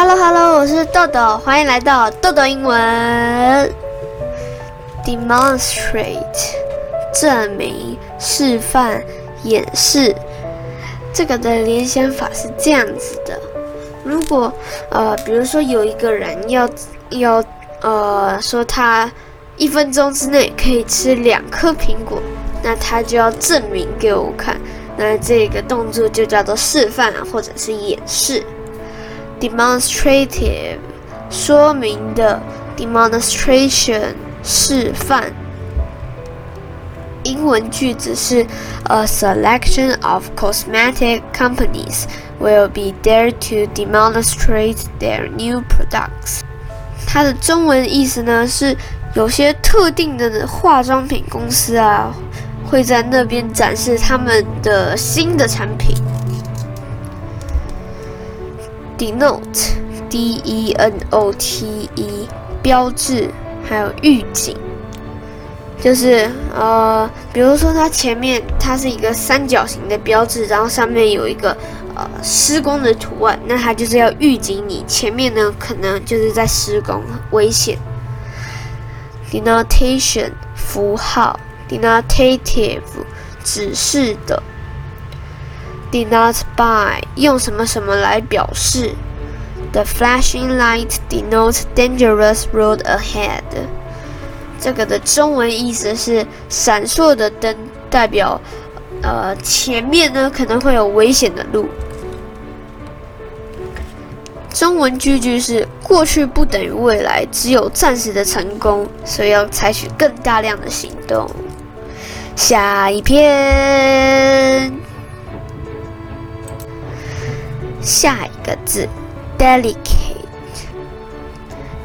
Hello Hello，我是豆豆，欢迎来到豆豆英文。Demonstrate，证明、示范、演示。这个的联想法是这样子的：如果呃，比如说有一个人要要呃说他一分钟之内可以吃两颗苹果，那他就要证明给我看。那这个动作就叫做示范或者是演示。Demonstrative 说明的 demonstration 示范。英文句子是 A selection of cosmetic companies will be there to demonstrate their new products。它的中文意思呢是有些特定的化妆品公司啊会在那边展示他们的新的产品。denote，D-E-N-O-T-E，标志，还有预警，就是呃，比如说它前面它是一个三角形的标志，然后上面有一个呃施工的图案，那它就是要预警你前面呢可能就是在施工，危险。denotation，符号，denotative，指示的。Denote by 用什么什么来表示？The flashing light denotes dangerous road ahead。这个的中文意思是闪烁的灯代表呃前面呢可能会有危险的路。中文句句是过去不等于未来，只有暂时的成功，所以要采取更大量的行动。下一篇。下一个字，delicate，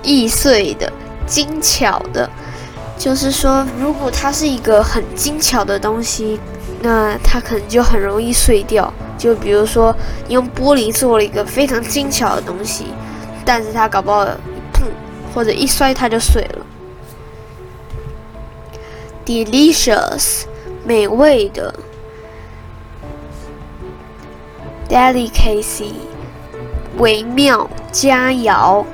易碎的、精巧的，就是说，如果它是一个很精巧的东西，那它可能就很容易碎掉。就比如说，你用玻璃做了一个非常精巧的东西，但是它搞不好一碰或者一摔，它就碎了。delicious，美味的。Delicacy，微妙佳肴。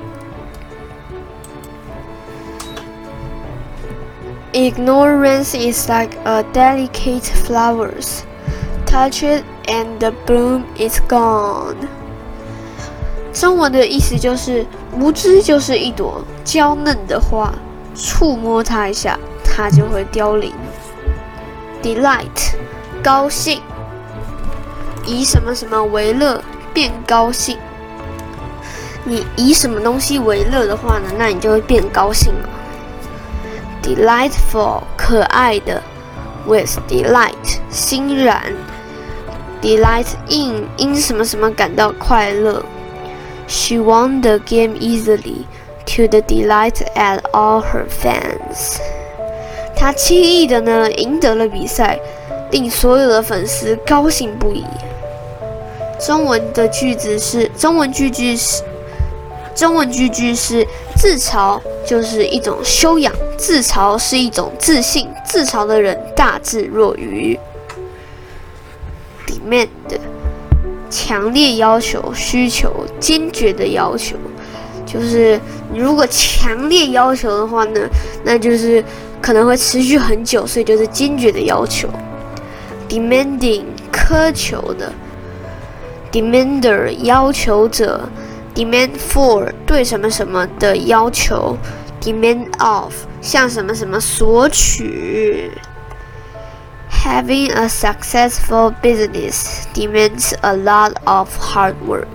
Ignorance is like a delicate flowers. Touch it and the bloom is gone. 中文的意思就是无知就是一朵娇嫩的花，触摸它一下，它就会凋零。Delight，高兴。以什么什么为乐，变高兴。你以什么东西为乐的话呢？那你就会变高兴了。Delightful，可爱的。With delight，欣然。Delight in，因什么什么感到快乐。She won the game easily to the delight at all her fans。她轻易的呢赢得了比赛，令所有的粉丝高兴不已。中文的句子是中文句句是中文句句是自嘲就是一种修养，自嘲是一种自信，自嘲的人大智若愚。demand 强烈要求、需求、坚决的要求，就是如果强烈要求的话呢，那就是可能会持续很久，所以就是坚决的要求。demanding 苛求的。Demander 要求者，demand for 对什么什么的要求，demand of 向什么什么索取。Having a successful business demands a lot of hard work。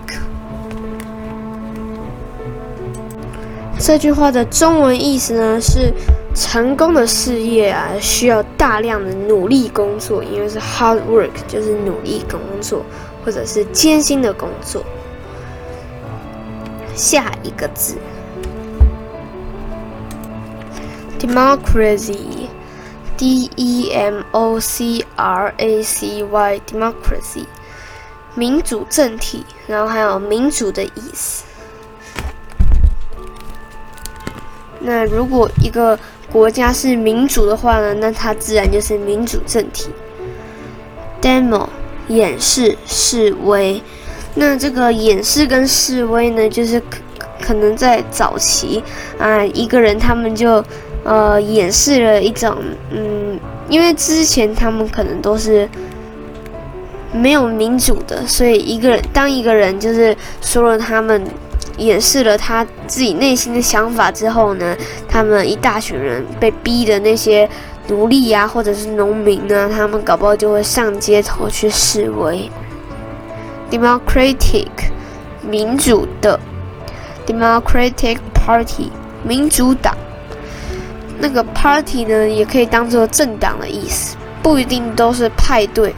这句话的中文意思呢是，成功的事业啊需要大量的努力工作，因为是 hard work 就是努力工作。或者是艰辛的工作。下一个字，democracy，D-E-M-O-C-R-A-C-Y，democracy，民主政体，然后还有民主的意思。那如果一个国家是民主的话呢，那它自然就是民主政体。demo。演示示威。那这个掩饰跟示威呢，就是可可能在早期啊，一个人他们就呃掩饰了一种嗯，因为之前他们可能都是没有民主的，所以一个人当一个人就是说了他们掩饰了他自己内心的想法之后呢，他们一大群人被逼的那些奴隶呀，或者是农民呢，他们搞不好就会上街头去示威。Democratic 民主的 Democratic Party 民主党，那个 Party 呢也可以当做政党的意思，不一定都是派对。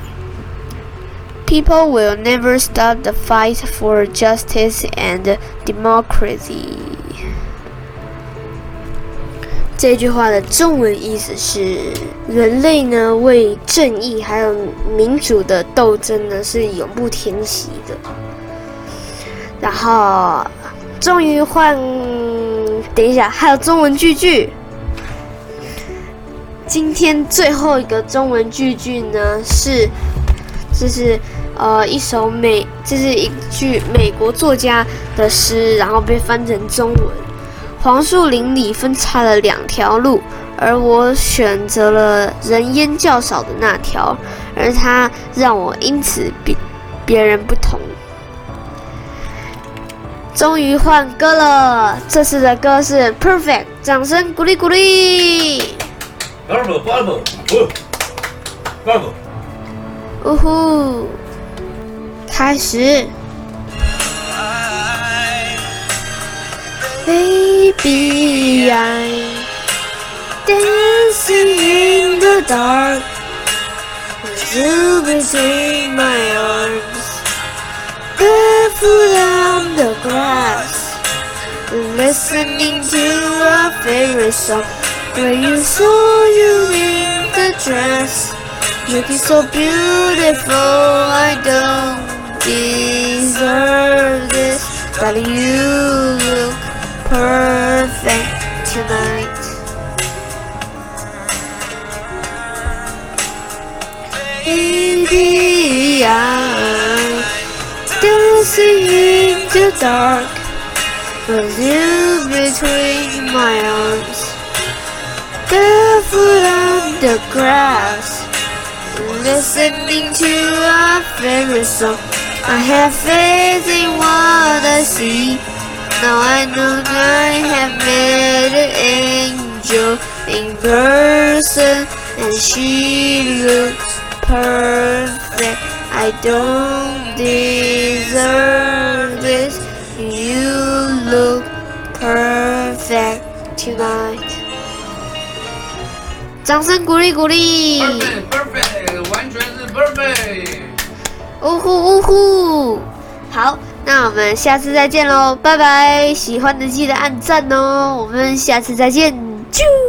People will never stop the fight for justice and democracy。这句话的中文意思是：人类呢为正义还有民主的斗争呢是永不停息的。然后，终于换，等一下还有中文句句。今天最后一个中文句句呢是，这是呃一首美，这是一句美国作家的诗，然后被翻成中文。黄树林里分叉了两条路，而我选择了人烟较少的那条，而它让我因此比别人不同。终于换歌了，这次的歌是 Perfect，掌声鼓励鼓励。呜呼，开始。Baby, I'm dancing in the dark with you between my arms, barefoot on the grass, listening to our favorite song. Where you saw you in the dress, looking so beautiful. I don't deserve this, but you look perfect tonight. Baby, I'm dancing in the dark with you between my arms, barefoot on the grass, listening to our favorite song. I have faith in what I see. Now I know angel in person and she looks perfect. I don't deserve this. You look perfect tonight. 掌声鼓励鼓励。 Perfect, perfect，完全是 perfect。呜呼呜呼！好，那我们下次再见喽，拜拜！喜欢的记得按赞哦，我们下次再见， Choo!